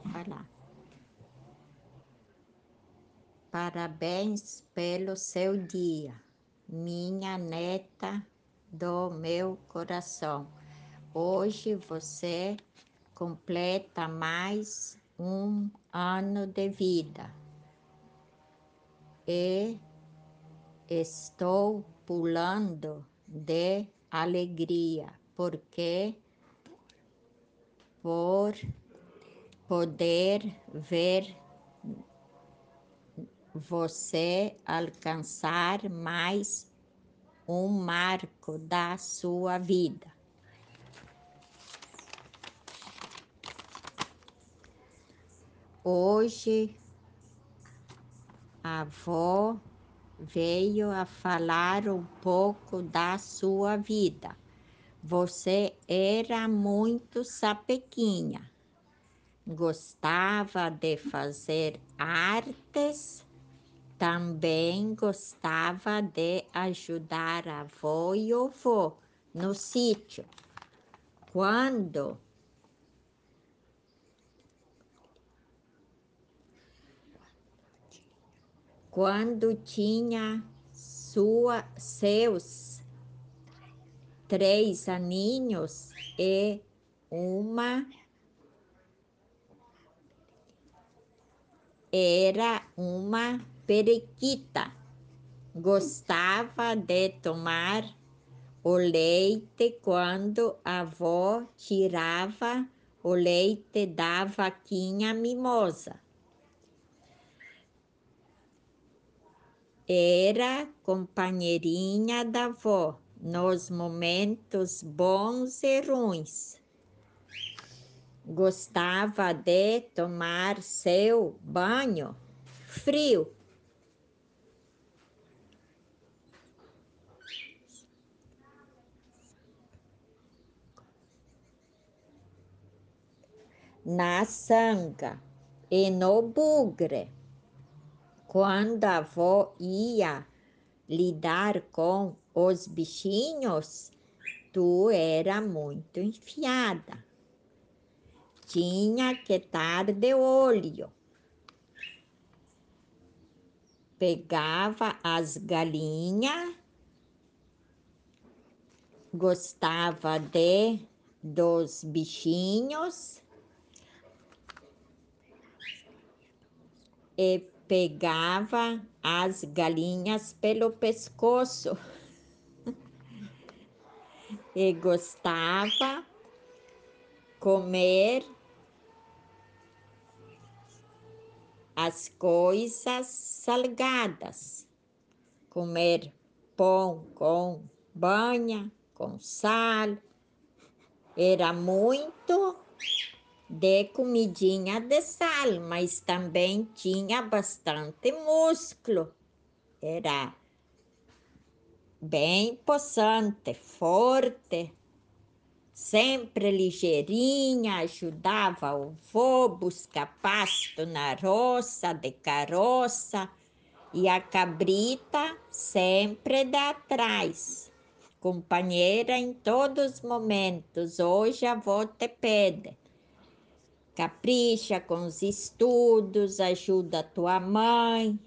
falar. Parabéns pelo seu dia, minha neta do meu coração. Hoje você completa mais um ano de vida e estou pulando de alegria, porque por poder ver você alcançar mais um marco da sua vida. Hoje a avó veio a falar um pouco da sua vida. Você era muito sapequinha, gostava de fazer artes, também gostava de ajudar a avó e avô no sítio. Quando quando tinha sua, seus três aninhos e uma era uma periquita. Gostava de tomar o leite quando a avó tirava o leite da vaquinha mimosa. Era companheirinha da avó nos momentos bons e ruins. Gostava de tomar seu banho frio. Na sanga e no bugre quando a avó ia lidar com os bichinhos, tu era muito enfiada. Tinha que estar de olho. Pegava as galinhas, gostava de dos bichinhos e pegava as galinhas pelo pescoço e gostava comer as coisas salgadas, comer pão com banha, com sal. Era muito de comidinha de sal, mas também tinha bastante músculo. Era bem possante, forte, sempre ligeirinha, ajudava o vô buscar pasto na roça, de caroça, e a cabrita sempre de atrás, companheira em todos os momentos. Hoje a avó te pede Capricha com os estudos, ajuda a tua mãe,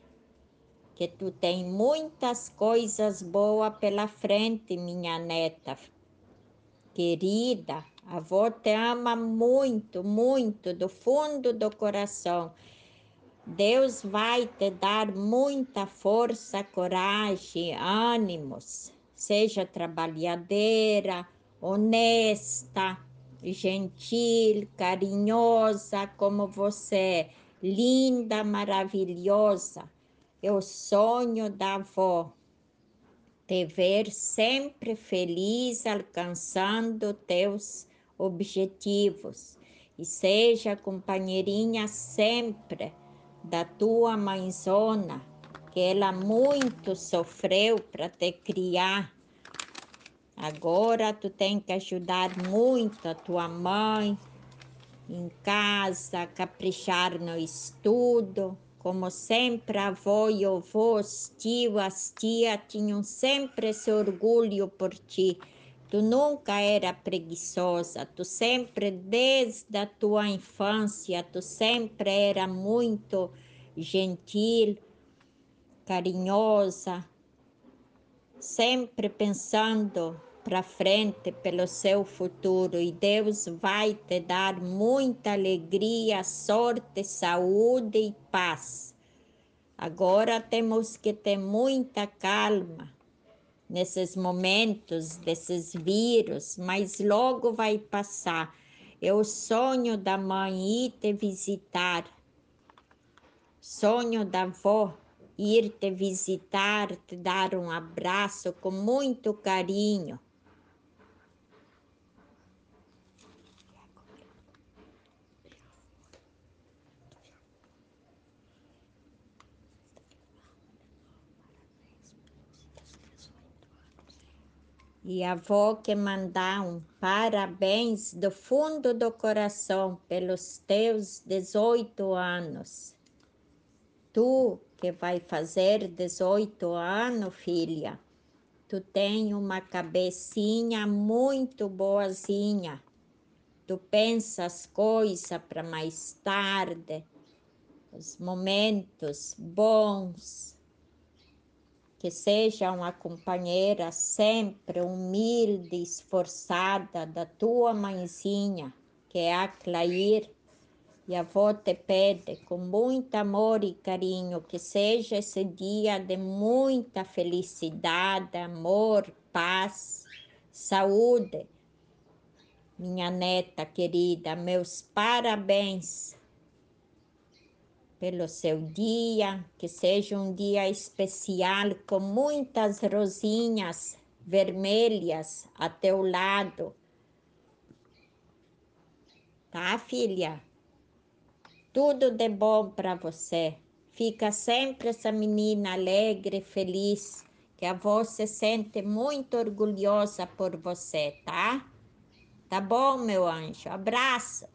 que tu tem muitas coisas boas pela frente, minha neta querida. A avó te ama muito, muito, do fundo do coração. Deus vai te dar muita força, coragem, ânimos. Seja trabalhadeira, honesta gentil, carinhosa como você é, linda, maravilhosa. Eu sonho da avó te ver sempre feliz alcançando teus objetivos e seja companheirinha sempre da tua mãezona, que ela muito sofreu para te criar Agora tu tem que ajudar muito a tua mãe em casa, caprichar no estudo. Como sempre, a avó e avô, os tios, as tinham sempre esse orgulho por ti, Tu nunca era preguiçosa, tu sempre, desde a tua infância, tu sempre era muito gentil, carinhosa, sempre pensando para frente pelo seu futuro e Deus vai te dar muita alegria, sorte, saúde e paz. Agora temos que ter muita calma nesses momentos desses vírus, mas logo vai passar. É o sonho da mãe ir te visitar, sonho da avó ir te visitar, te dar um abraço com muito carinho. E a avó quer mandar um parabéns do fundo do coração pelos teus 18 anos. Tu que vai fazer 18 anos, filha, tu tem uma cabecinha muito boazinha. Tu pensa as coisas para mais tarde, os momentos bons que seja uma companheira sempre humilde, esforçada da tua mãezinha, que é a Clair, e a avó te pede com muito amor e carinho que seja esse dia de muita felicidade, amor, paz, saúde. Minha neta querida, meus parabéns pelo seu dia, que seja um dia especial com muitas rosinhas vermelhas a teu lado. Tá, filha? Tudo de bom para você. Fica sempre essa menina alegre, feliz, que a avó se sente muito orgulhosa por você, tá? Tá bom, meu anjo? Abraço.